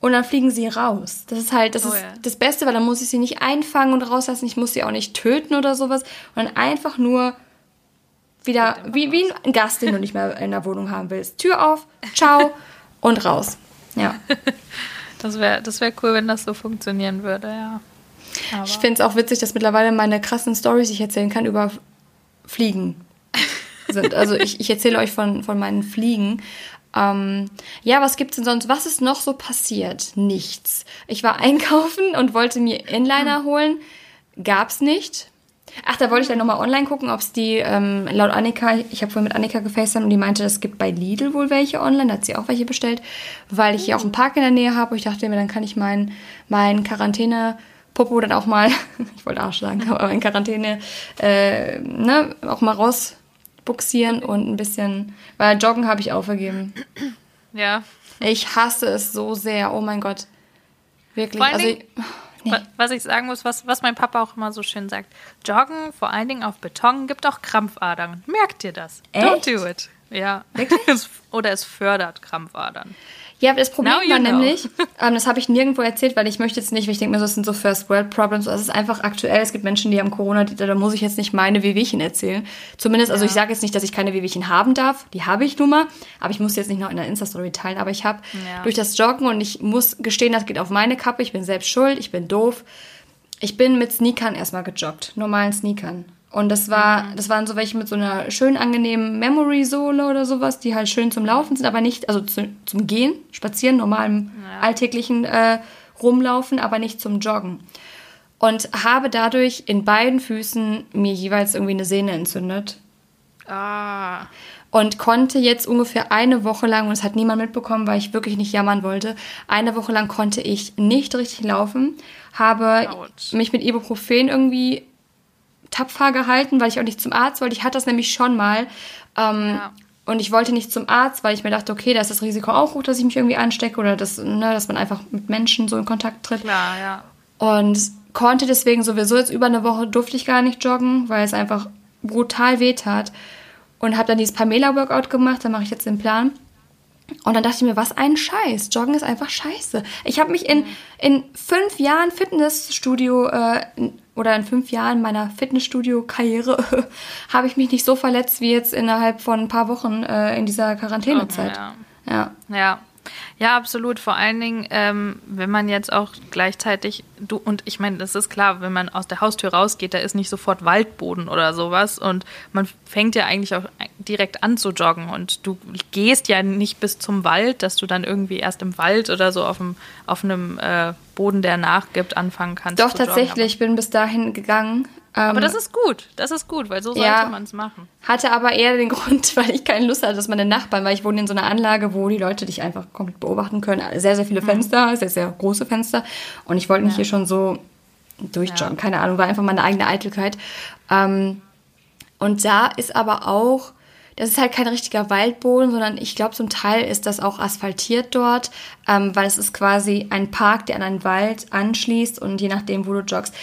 und dann fliegen sie raus. Das ist halt, das oh, ist ja. das Beste, weil dann muss ich sie nicht einfangen und rauslassen. Ich muss sie auch nicht töten oder sowas. Und dann einfach nur wieder, wie, wie ein Gast, den du nicht mehr in der Wohnung haben willst. Tür auf, ciao und raus. Ja. Das wäre das wär cool, wenn das so funktionieren würde, ja. Aber ich finde es auch witzig, dass mittlerweile meine krassen Stories, die ich erzählen kann, über Fliegen sind. Also ich, ich erzähle euch von, von meinen Fliegen. Ähm, ja, was gibt's denn sonst? Was ist noch so passiert? Nichts. Ich war einkaufen und wollte mir Inliner hm. holen. Gab's nicht. Ach, da wollte ich dann nochmal online gucken, ob es die, ähm, laut Annika, ich habe vorhin mit Annika gefacetimed und die meinte, es gibt bei Lidl wohl welche online, da hat sie auch welche bestellt, weil ich hier auch einen Park in der Nähe habe. Und ich dachte mir, dann kann ich meinen mein Quarantäne-Popo dann auch mal, ich wollte Arsch sagen, aber mein Quarantäne, äh, ne, auch mal raus buxieren und ein bisschen, weil Joggen habe ich aufgegeben. Ja. Ich hasse es so sehr, oh mein Gott. Wirklich. also, ich, nee. Was ich sagen muss, was, was mein Papa auch immer so schön sagt, Joggen, vor allen Dingen auf Beton, gibt auch Krampfadern. Merkt ihr das? Echt? Don't do it. Ja. Wirklich? Oder es fördert Krampfadern. Ja, das Problem war nämlich, ähm, das habe ich nirgendwo erzählt, weil ich möchte jetzt nicht, weil ich denke mir, das sind so First World Problems. Es ist einfach aktuell. Es gibt Menschen, die haben Corona, die, da muss ich jetzt nicht meine Wehwehchen erzählen. Zumindest, also ich sage jetzt nicht, dass ich keine Wehwehchen haben darf. Die habe ich nun mal. Aber ich muss jetzt nicht noch in der Insta-Story teilen. Aber ich habe ja. durch das Joggen und ich muss gestehen, das geht auf meine Kappe. Ich bin selbst schuld. Ich bin doof. Ich bin mit Sneakern erstmal gejoggt. Normalen Sneakern. Und das war, mhm. das waren so welche mit so einer schön angenehmen Memory-Sohle oder sowas, die halt schön zum Laufen sind, aber nicht, also zu, zum Gehen, Spazieren, normalem ja. alltäglichen äh, Rumlaufen, aber nicht zum Joggen. Und habe dadurch in beiden Füßen mir jeweils irgendwie eine Sehne entzündet. Ah. Und konnte jetzt ungefähr eine Woche lang, und es hat niemand mitbekommen, weil ich wirklich nicht jammern wollte, eine Woche lang konnte ich nicht richtig laufen, habe Ouch. mich mit Ibuprofen irgendwie tapfer gehalten, weil ich auch nicht zum Arzt wollte. Ich hatte das nämlich schon mal. Ähm, ja. Und ich wollte nicht zum Arzt, weil ich mir dachte, okay, da ist das Risiko auch hoch, dass ich mich irgendwie anstecke oder dass, ne, dass man einfach mit Menschen so in Kontakt tritt. Klar, ja. Und konnte deswegen sowieso jetzt über eine Woche durfte ich gar nicht joggen, weil es einfach brutal weh tat. Und habe dann dieses Pamela-Workout gemacht, da mache ich jetzt den Plan. Und dann dachte ich mir, was ein Scheiß. Joggen ist einfach scheiße. Ich habe mich in, in fünf Jahren Fitnessstudio äh, oder in fünf Jahren meiner Fitnessstudio-Karriere habe ich mich nicht so verletzt wie jetzt innerhalb von ein paar Wochen äh, in dieser Quarantänezeit. Okay, ja. ja. Ja. Ja, absolut. Vor allen Dingen, ähm, wenn man jetzt auch gleichzeitig, du und ich meine, das ist klar, wenn man aus der Haustür rausgeht, da ist nicht sofort Waldboden oder sowas und man fängt ja eigentlich auch direkt an zu joggen und du gehst ja nicht bis zum Wald, dass du dann irgendwie erst im Wald oder so auf, dem, auf einem äh, Boden, der nachgibt, anfangen kannst. Doch, tatsächlich, ich bin bis dahin gegangen aber das ist gut, das ist gut, weil so sollte ja, man es machen. Hatte aber eher den Grund, weil ich keine Lust hatte, dass meine Nachbarn, weil ich wohne in so einer Anlage, wo die Leute dich einfach komplett beobachten können. Sehr, sehr viele Mhm. Fenster, sehr, sehr große Fenster. Und ich wollte nicht hier schon so durchjoggen, keine Ahnung, war einfach meine eigene Eitelkeit. Ähm, und da ist aber auch, das ist halt kein richtiger Waldboden, sondern ich glaube, zum Teil ist das auch asphaltiert dort, ähm, weil es ist quasi ein Park, der an einen Wald anschließt und je nachdem, wo du joggst.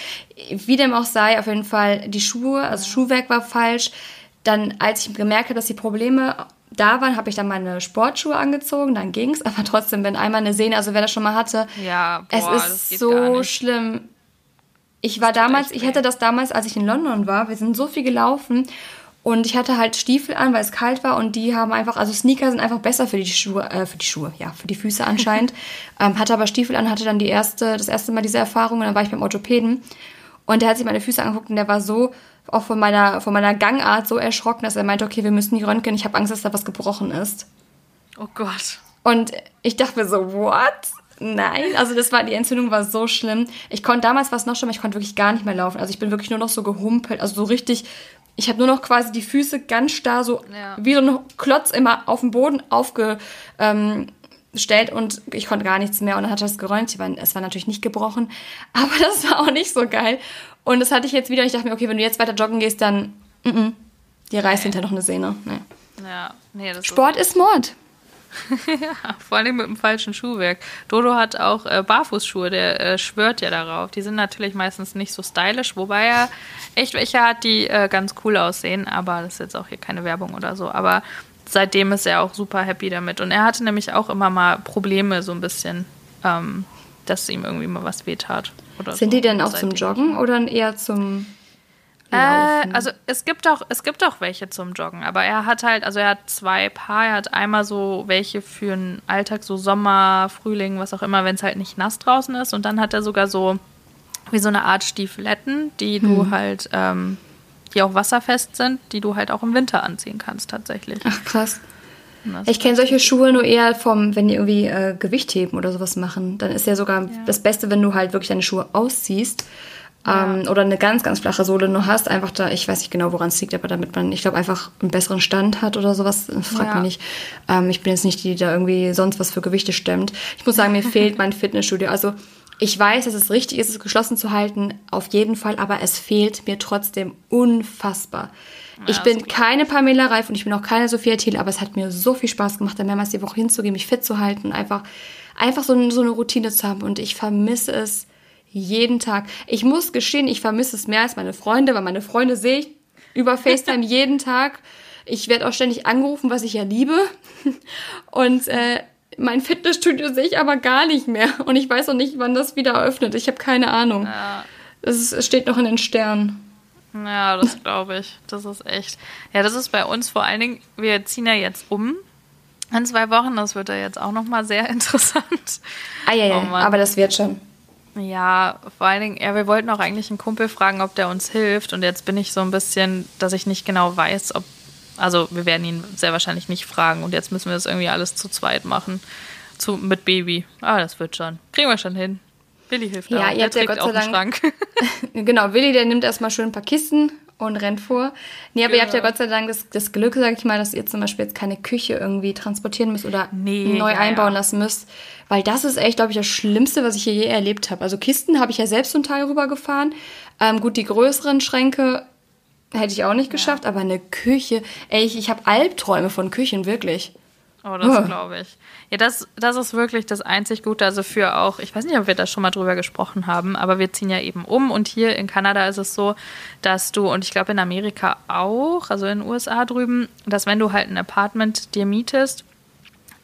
Wie dem auch sei, auf jeden Fall die Schuhe, also Schuhwerk war falsch. Dann, als ich gemerkt habe, dass die Probleme da waren, habe ich dann meine Sportschuhe angezogen, dann ging's. Aber trotzdem, wenn einmal eine Sehne, also wer das schon mal hatte, Ja, boah, es ist so schlimm. Ich war damals, ich weh. hatte das damals, als ich in London war, wir sind so viel gelaufen und ich hatte halt Stiefel an, weil es kalt war und die haben einfach, also Sneaker sind einfach besser für die Schuhe, äh, für die Schuhe, ja, für die Füße anscheinend. ähm, hatte aber Stiefel an, hatte dann die erste, das erste Mal diese Erfahrung und dann war ich beim Orthopäden und der hat sich meine Füße angeguckt und der war so auch von meiner, von meiner Gangart so erschrocken, dass er meinte, okay, wir müssen die röntgen, ich habe Angst, dass da was gebrochen ist. Oh Gott. Und ich dachte mir so, what? Nein, also das war, die Entzündung war so schlimm. Ich konnte, damals war es noch schlimmer, ich konnte wirklich gar nicht mehr laufen. Also ich bin wirklich nur noch so gehumpelt, also so richtig, ich habe nur noch quasi die Füße ganz starr so, Ja. wie so ein Klotz immer auf dem Boden aufgestellt ähm, und ich konnte gar nichts mehr und dann hat das geräumt. War- Es war natürlich nicht gebrochen, aber das war auch nicht so geil. Und das hatte ich jetzt wieder und ich dachte mir, okay, wenn du jetzt weiter joggen gehst, dann, mm -mm, dir reißt hinterher noch eine Sehne. Nee. Ja, nee, Sport ist Mord. ist vor allem mit dem falschen Schuhwerk. Dodo hat auch äh, Barfußschuhe, der äh, schwört ja darauf. Die sind natürlich meistens nicht so stylisch, wobei er echt welche hat, die äh, ganz cool aussehen, aber das ist jetzt auch hier keine Werbung oder so. Aber seitdem ist er auch super happy damit. Und er hatte nämlich auch immer mal Probleme, so ein bisschen, ähm, dass ihm irgendwie mal was wehtat. Oder Sind so. die denn auch Seitdem- zum Joggen oder eher zum Äh, also es gibt auch es gibt auch welche zum Joggen, aber er hat halt, also er hat zwei Paar. Er hat einmal so welche für den Alltag, so Sommer, Frühling, was auch immer, wenn es halt nicht nass draußen ist. Und dann hat er sogar so wie so eine Art Stiefeletten, die du Hm. halt, ähm, die auch wasserfest sind, die du halt auch im Winter anziehen kannst tatsächlich. Ach krass. Ich kenne solche Schuhe nur eher vom, wenn die irgendwie äh, Gewicht heben oder sowas machen. Dann ist ja sogar das Beste, wenn du halt wirklich deine Schuhe ausziehst. Ähm, oder eine ganz, ganz flache Sohle nur hast. Einfach da, ich weiß nicht genau, woran es liegt, aber damit man, ich glaube, einfach einen besseren Stand hat oder sowas. äh, Frag Ja. mich nicht. Ähm, ich bin jetzt nicht die, die da irgendwie sonst was für Gewichte stemmt. Ich muss sagen, mir fehlt mein Fitnessstudio. Also ich weiß, dass es richtig ist, es geschlossen zu halten, auf jeden Fall, aber es fehlt mir trotzdem unfassbar. ich das bin keine Pamela Reif und ich bin auch keine Sophia Thiel, aber es hat mir so viel Spaß gemacht, da mehrmals die Woche hinzugehen, mich fit zu halten und einfach, einfach so, so eine Routine zu haben. Und ich vermisse es jeden Tag. Ich muss gestehen, ich vermisse es mehr als meine Freunde, weil meine Freunde sehe ich über FaceTime jeden Tag. Ich werde auch ständig angerufen, was ich ja liebe. Und äh, mein Fitnessstudio sehe ich aber gar nicht mehr. Und ich weiß auch nicht, wann das wieder eröffnet. Ich habe keine Ahnung. Ja. Es, steht noch in den Sternen. Ja, das glaube ich. Das ist echt. Ja, das ist bei uns vor allen Dingen, wir ziehen ja jetzt um in zwei Wochen. Das wird ja jetzt auch nochmal sehr interessant. Ah, ja, ja, Oh aber das wird schon. Ja, vor allen Dingen, ja, wir wollten auch eigentlich einen Kumpel fragen, ob der uns hilft. Und jetzt bin ich so ein bisschen, dass ich nicht genau weiß, ob. Also, wir werden ihn sehr wahrscheinlich nicht fragen. Und jetzt müssen wir das irgendwie alles zu zweit machen. Zu, mit Baby. Ah, das wird schon. Kriegen wir schon hin. Billy hilft Ja, auch. ihr Der habt ja Gott sei Dank- Schrank. Genau, Willi, der nimmt erstmal schön ein paar Kisten und rennt vor. Nee, aber ihr habt ja Genau. Gott sei Dank das, das Glück, sag ich mal, dass ihr zum Beispiel jetzt keine Küche irgendwie transportieren müsst oder Nee, neu ja, einbauen ja. lassen müsst. Weil das ist echt, glaube ich, das Schlimmste, was ich hier je erlebt habe. Also Kisten habe ich ja selbst zum Teil rübergefahren. Ähm, gut, die größeren Schränke hätte ich auch nicht geschafft, aber eine Küche, ey, ich, ich habe Albträume von Küchen, wirklich. Oh, das glaube ich. Ja, das, das ist wirklich das einzig Gute. Also für auch, ich weiß nicht, ob wir da schon mal drüber gesprochen haben, aber wir ziehen ja eben um und hier in Kanada ist es so, dass du, und ich glaube in Amerika auch, also in den USA drüben, dass wenn du halt ein Apartment dir mietest,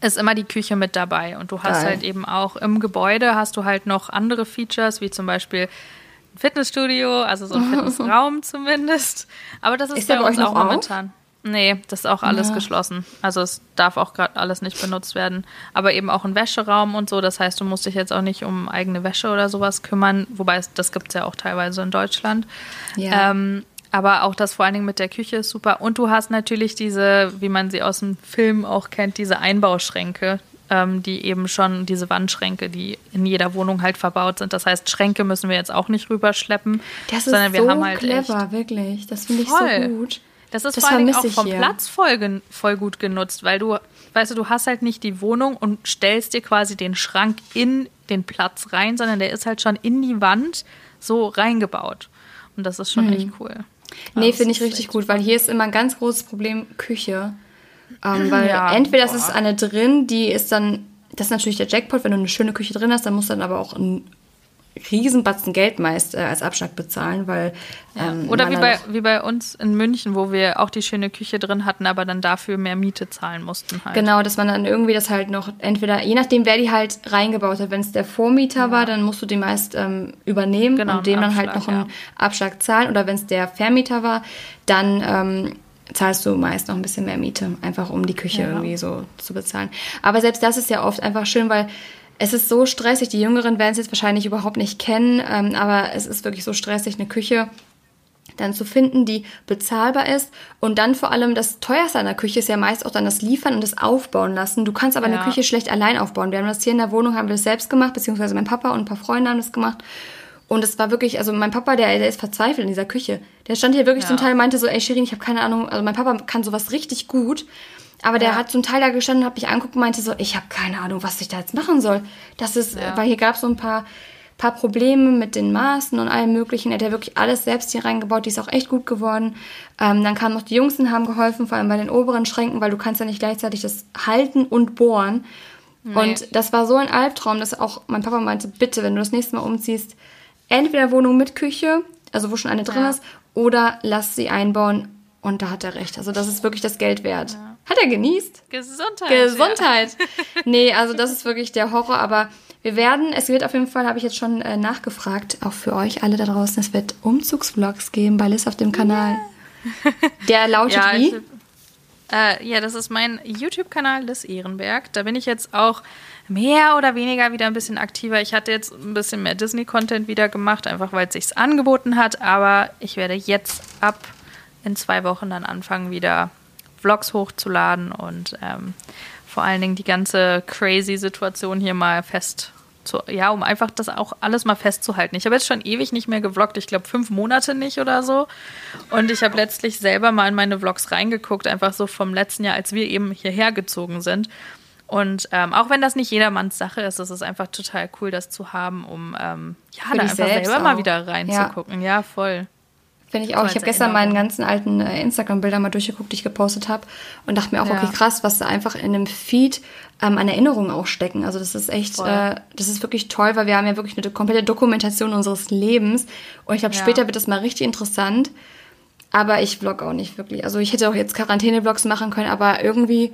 ist immer die Küche mit dabei. Und du hast Geil. halt eben auch im Gebäude hast du halt noch andere Features, wie zum Beispiel ein Fitnessstudio, also so ein Fitnessraum zumindest. Aber das ist, Ist bei uns euch auch noch auf? Nee, das ist auch alles geschlossen. Also es darf auch gerade alles nicht benutzt werden. Aber eben auch ein Wäscheraum und so. Das heißt, du musst dich jetzt auch nicht um eigene Wäsche oder sowas kümmern. Wobei das gibt es ja auch teilweise in Deutschland. Ja. Ähm, aber auch das vor allen Dingen mit der Küche ist super. Und du hast natürlich diese, wie man sie aus dem Film auch kennt, diese Einbauschränke. ähm, die eben schon diese Wandschränke, die in jeder Wohnung halt verbaut sind. Das heißt, Schränke müssen wir jetzt auch nicht rüberschleppen. Das ist sondern wir so haben halt clever, wirklich. Das finde ich so gut. Das ist das vor allem auch vom hier. Platz voll, voll gut genutzt, weil du, weißt du, du hast halt nicht die Wohnung und stellst dir quasi den Schrank in den Platz rein, sondern der ist halt schon in die Wand so reingebaut. Und das ist schon hm. echt cool. Nee, finde ich richtig gut, weil hier ist immer ein ganz großes Problem Küche. Ähm, weil ja, entweder boah. ist eine drin, die ist dann, das ist natürlich der Jackpot, wenn du eine schöne Küche drin hast, dann musst du dann aber auch ein Riesenbatzen Geld meist äh, als Abschlag bezahlen, weil. Ähm, Oder wie bei, wie bei uns in München, wo wir auch die schöne Küche drin hatten, aber dann dafür mehr Miete zahlen mussten halt. Genau, dass man dann irgendwie das halt noch entweder, je nachdem, wer die halt reingebaut hat, wenn es der Vormieter ja. war, dann musst du die meist ähm, übernehmen genau, und dem dann halt noch einen ja. Abschlag zahlen. Oder wenn es der Vermieter war, dann. Ähm, zahlst du meist noch ein bisschen mehr Miete, einfach um die Küche ja. irgendwie so zu bezahlen. Aber selbst das ist ja oft einfach schön, weil es ist so stressig. Die Jüngeren werden es jetzt wahrscheinlich überhaupt nicht kennen, ähm, aber es ist wirklich so stressig, eine Küche dann zu finden, die bezahlbar ist. Und dann vor allem das teuerste an der Küche ist ja meist auch dann das Liefern und das Aufbauen lassen. Du kannst aber ja. eine Küche schlecht allein aufbauen. Wir haben das hier in der Wohnung, haben wir das selbst gemacht, beziehungsweise mein Papa und ein paar Freunde haben das gemacht. Und es war wirklich, also mein Papa, der, der ist verzweifelt in dieser Küche. Der stand hier wirklich ja. zum Teil meinte so, ey Shirin, ich habe keine Ahnung, also mein Papa kann sowas richtig gut. Aber der ja. hat zum Teil da gestanden hat mich angeguckt und meinte so, ich habe keine Ahnung, was ich da jetzt machen soll. Das ist, ja. weil hier gab es so ein paar, paar Probleme mit den Maßen und allem möglichen. Er hat ja wirklich alles selbst hier reingebaut, die ist auch echt gut geworden. Ähm, dann kamen noch die Jungs und haben geholfen, vor allem bei den oberen Schränken, weil du kannst ja nicht gleichzeitig das halten und bohren. Nee. Und das war so ein Albtraum, dass auch mein Papa meinte, bitte, wenn du das nächste Mal umziehst, entweder Wohnung mit Küche, also wo schon eine drin ja. ist, oder lass sie einbauen. Und da hat er recht. Also das ist wirklich das Geld wert. Ja. Hat er genießt? Gesundheit. Gesundheit. Ja. nee, also das ist wirklich der Horror, aber wir werden, es wird auf jeden Fall, habe ich jetzt schon äh, nachgefragt, auch für euch alle da draußen, es wird Umzugsvlogs geben bei Liz auf dem Kanal. Yeah. Der lautet ja, wie? äh, ja, das ist mein YouTube-Kanal Liz Ehrenberg. Da bin ich jetzt auch mehr oder weniger wieder ein bisschen aktiver. Ich hatte jetzt ein bisschen mehr Disney-Content wieder gemacht, einfach weil es sich angeboten hat. Aber ich werde jetzt ab in zwei Wochen dann anfangen, wieder Vlogs hochzuladen und ähm, vor allen Dingen die ganze crazy Situation hier mal fest zu, ja, um einfach das auch alles mal festzuhalten. Ich habe jetzt schon ewig nicht mehr gevloggt, ich glaube fünf Monate nicht oder so. Und ich habe letztlich selber mal in meine Vlogs reingeguckt, einfach so vom letzten Jahr, als wir eben hierher gezogen sind. Und ähm, auch wenn das nicht jedermanns Sache ist, ist es einfach total cool, das zu haben, um ähm, ja, da einfach selber auch. mal wieder reinzugucken. Ja, ja voll. Finde ich auch. Ich habe gestern meinen ganzen alten äh, Instagram-Bilder mal durchgeguckt, die ich gepostet habe. Und dachte mir auch, ja. okay, krass, was da einfach in einem Feed ähm, an Erinnerungen auch stecken. Also das ist echt, äh, das ist wirklich toll, weil wir haben ja wirklich eine komplette Dokumentation unseres Lebens. Und ich glaube, ja. später wird das mal richtig interessant. Aber ich vlog auch nicht wirklich. Also ich hätte auch jetzt Quarantäne-Vlogs machen können, aber irgendwie,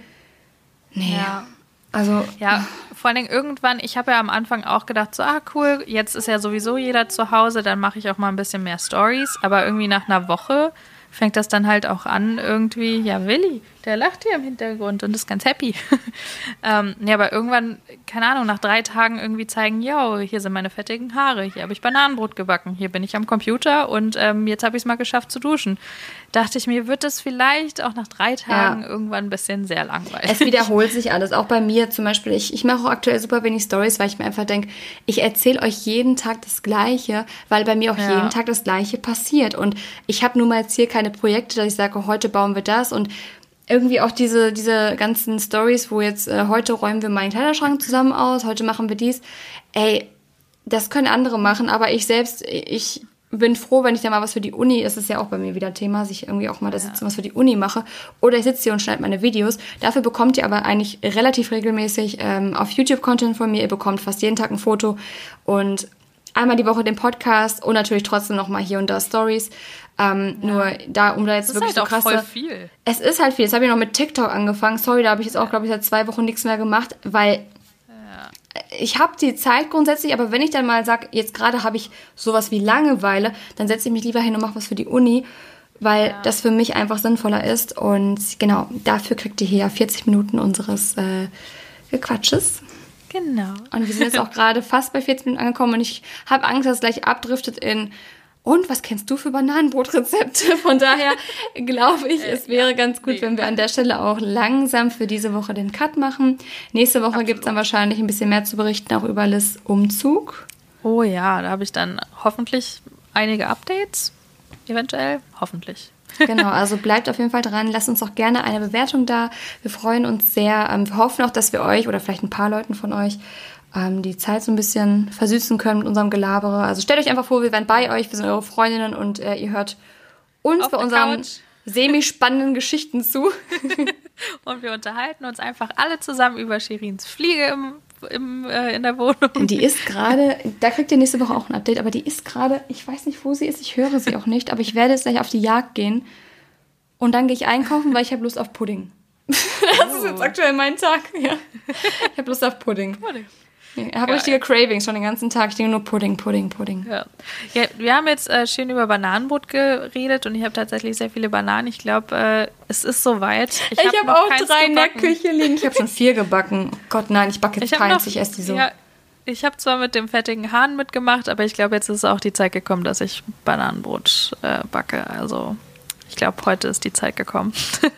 nee. Ja. Also ja, vor allen Dingen irgendwann, ich habe ja am Anfang auch gedacht, so, ah cool, jetzt ist ja sowieso jeder zu Hause, dann mache ich auch mal ein bisschen mehr Stories. Aber irgendwie nach einer Woche fängt das dann halt auch an, irgendwie, ja, Willi, der lacht hier im Hintergrund und ist ganz happy. ähm, ja, aber irgendwann, keine Ahnung, nach drei Tagen irgendwie zeigen, yo, hier sind meine fettigen Haare, hier habe ich Bananenbrot gebacken, hier bin ich am Computer und ähm, jetzt habe ich es mal geschafft zu duschen. Dachte ich mir, wird es vielleicht auch nach drei Tagen ja. irgendwann ein bisschen sehr langweilig. Es wiederholt sich alles, auch bei mir zum Beispiel. Ich, ich mache auch aktuell super wenig Stories, weil ich mir einfach denke, ich erzähle euch jeden Tag das Gleiche, weil bei mir auch ja. jeden Tag das Gleiche passiert. Und ich habe nun mal jetzt hier keine Projekte, dass ich sage, heute bauen wir das und irgendwie auch diese, diese ganzen Stories, wo jetzt äh, heute räumen wir meinen Kleiderschrank zusammen aus, heute machen wir dies. Ey, das können andere machen, aber ich selbst, ich bin froh, wenn ich da mal was für die Uni, das ist ja auch bei mir wieder Thema, sich irgendwie auch mal da sitzen, was für die Uni mache. Oder ich sitze hier und schneide meine Videos. Dafür bekommt ihr aber eigentlich relativ regelmäßig ähm, auf YouTube Content von mir. Ihr bekommt fast jeden Tag ein Foto und einmal die Woche den Podcast und natürlich trotzdem noch mal hier und da Stories. Ähm, ja. Nur da, um da jetzt das wirklich ist halt so krasse. Voll viel. Es ist halt viel. Jetzt habe ich noch mit TikTok angefangen. Sorry, da habe ich jetzt auch, glaube ich, seit zwei Wochen nichts mehr gemacht, weil ich habe die Zeit grundsätzlich, aber wenn ich dann mal sage, jetzt gerade habe ich sowas wie Langeweile, dann setze ich mich lieber hin und mache was für die Uni, weil ja. das für mich einfach sinnvoller ist. Und genau, dafür kriegt ihr hier 40 Minuten unseres äh, Gequatsches. Genau. Und wir sind jetzt auch gerade fast bei 40 Minuten angekommen und ich habe Angst, dass es gleich abdriftet in Und was kennst du für Bananenbrotrezepte? Von daher glaube ich, es wäre ganz gut, wenn wir an der Stelle auch langsam für diese Woche den Cut machen. Nächste Woche gibt es dann wahrscheinlich ein bisschen mehr zu berichten, auch über Liz Umzug. Oh ja, da habe ich dann hoffentlich einige Updates. Eventuell, hoffentlich. Genau, also bleibt auf jeden Fall dran. Lasst uns auch gerne eine Bewertung da. Wir freuen uns sehr. Ähm, wir hoffen auch, dass wir euch oder vielleicht ein paar Leuten von euch ähm, die Zeit so ein bisschen versüßen können mit unserem Gelabere. Also stellt euch einfach vor, wir wären bei euch, wir sind eure Freundinnen und äh, ihr hört uns Auf bei unseren semi-spannenden Geschichten zu. und wir unterhalten uns einfach alle zusammen über Shirins Fliege im im, äh, in der Wohnung. Die ist gerade, da kriegt ihr nächste Woche auch ein Update, aber die ist gerade, ich weiß nicht, wo sie ist, ich höre sie auch nicht, aber ich werde jetzt gleich auf die Jagd gehen und dann gehe ich einkaufen, weil ich habe Lust auf Pudding. das oh. ist jetzt oh. aktuell mein Tag, ja. Ich habe Lust auf Pudding. Pudding. Ich habe richtige Cravings schon den ganzen Tag. Ich denke nur Pudding, Pudding, Pudding. Ja, ja wir haben jetzt äh, schön über Bananenbrot geredet und ich habe tatsächlich sehr viele Bananen. Ich glaube, äh, es ist soweit. Ich habe hab auch drei in der Küche liegen. Ich habe schon vier gebacken. Gott, nein, ich backe jetzt ich keins. Noch, ich esse die so. Ja, ich habe zwar mit dem fettigen Hahn mitgemacht, aber ich glaube, jetzt ist auch die Zeit gekommen, dass ich Bananenbrot äh, backe. Also ich glaube, heute ist die Zeit gekommen.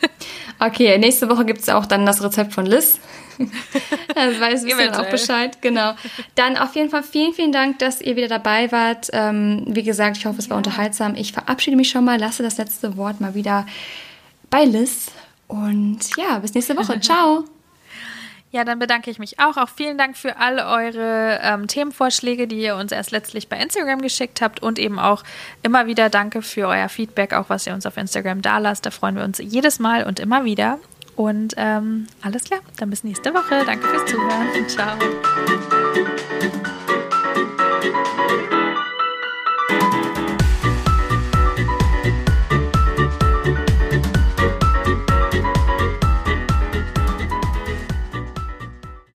okay, nächste Woche gibt es auch dann das Rezept von Liz. also weiß ich auch Bescheid, genau. Dann auf jeden Fall vielen, vielen Dank, dass ihr wieder dabei wart. Ähm, wie gesagt, ich hoffe, es war unterhaltsam. Ich verabschiede mich schon mal, lasse das letzte Wort mal wieder bei Liz. Und ja, bis nächste Woche. Ciao. Ja, dann bedanke ich mich auch. Auch vielen Dank für all eure ähm, Themenvorschläge, die ihr uns erst letztlich bei Instagram geschickt habt und eben auch immer wieder danke für euer Feedback, auch was ihr uns auf Instagram da lasst. Da freuen wir uns jedes Mal und immer wieder. Und ähm, alles klar, dann bis nächste Woche. Danke fürs Zuhören. Ciao.